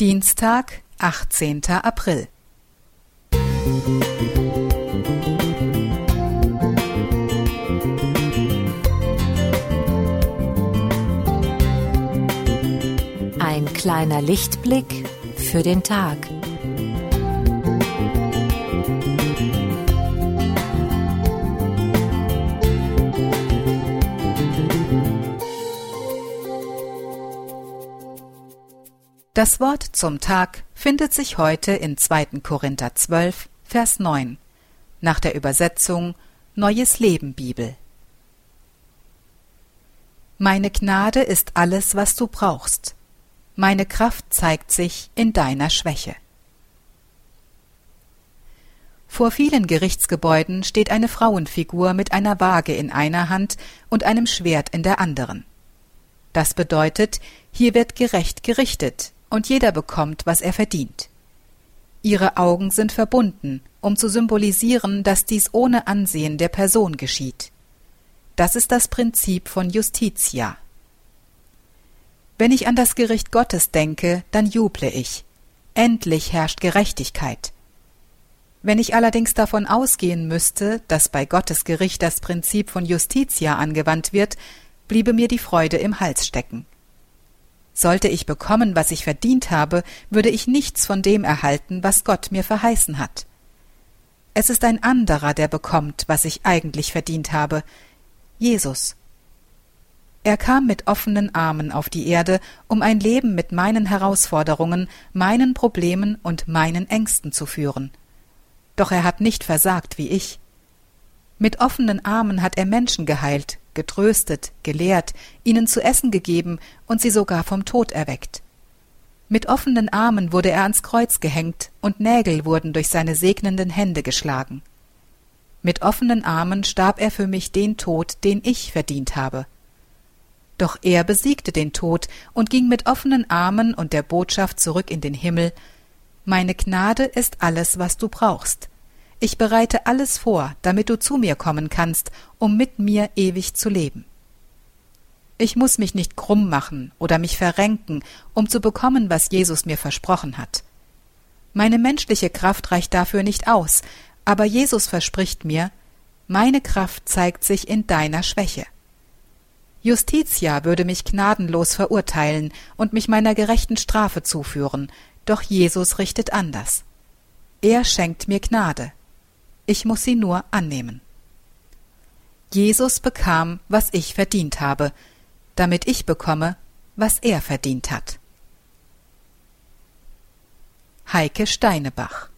Dienstag, 18. April. Ein kleiner Lichtblick für den Tag. Das Wort zum Tag findet sich heute in 2. Korinther 12, Vers 9, nach der Übersetzung Neues Leben Bibel. Meine Gnade ist alles, was du brauchst. Meine Kraft zeigt sich in deiner Schwäche. Vor vielen Gerichtsgebäuden steht eine Frauenfigur mit einer Waage in einer Hand und einem Schwert in der anderen. Das bedeutet, hier wird gerecht gerichtet, und jeder bekommt, was er verdient. Ihre Augen sind verbunden, um zu symbolisieren, dass dies ohne Ansehen der Person geschieht. Das ist das Prinzip von Justitia. Wenn ich an das Gericht Gottes denke, dann juble ich. Endlich herrscht Gerechtigkeit. Wenn ich allerdings davon ausgehen müsste, dass bei Gottes Gericht das Prinzip von Justitia angewandt wird, bliebe mir die Freude im Hals stecken. Sollte ich bekommen, was ich verdient habe, würde ich nichts von dem erhalten, was Gott mir verheißen hat. Es ist ein anderer, der bekommt, was ich eigentlich verdient habe, Jesus. Er kam mit offenen Armen auf die Erde, um ein Leben mit meinen Herausforderungen, meinen Problemen und meinen Ängsten zu führen. Doch er hat nicht versagt wie ich. Mit offenen Armen hat er Menschen geheilt, getröstet, gelehrt, ihnen zu essen gegeben und sie sogar vom Tod erweckt. Mit offenen Armen wurde er ans Kreuz gehängt und Nägel wurden durch seine segnenden Hände geschlagen. Mit offenen Armen starb er für mich den Tod, den ich verdient habe. Doch er besiegte den Tod und ging mit offenen Armen und der Botschaft zurück in den Himmel Meine Gnade ist alles, was du brauchst. Ich bereite alles vor, damit du zu mir kommen kannst, um mit mir ewig zu leben. Ich muss mich nicht krumm machen oder mich verrenken, um zu bekommen, was Jesus mir versprochen hat. Meine menschliche Kraft reicht dafür nicht aus, aber Jesus verspricht mir, meine Kraft zeigt sich in deiner Schwäche. Justitia würde mich gnadenlos verurteilen und mich meiner gerechten Strafe zuführen, doch Jesus richtet anders. Er schenkt mir Gnade ich muss sie nur annehmen. Jesus bekam, was ich verdient habe, damit ich bekomme, was er verdient hat. Heike Steinebach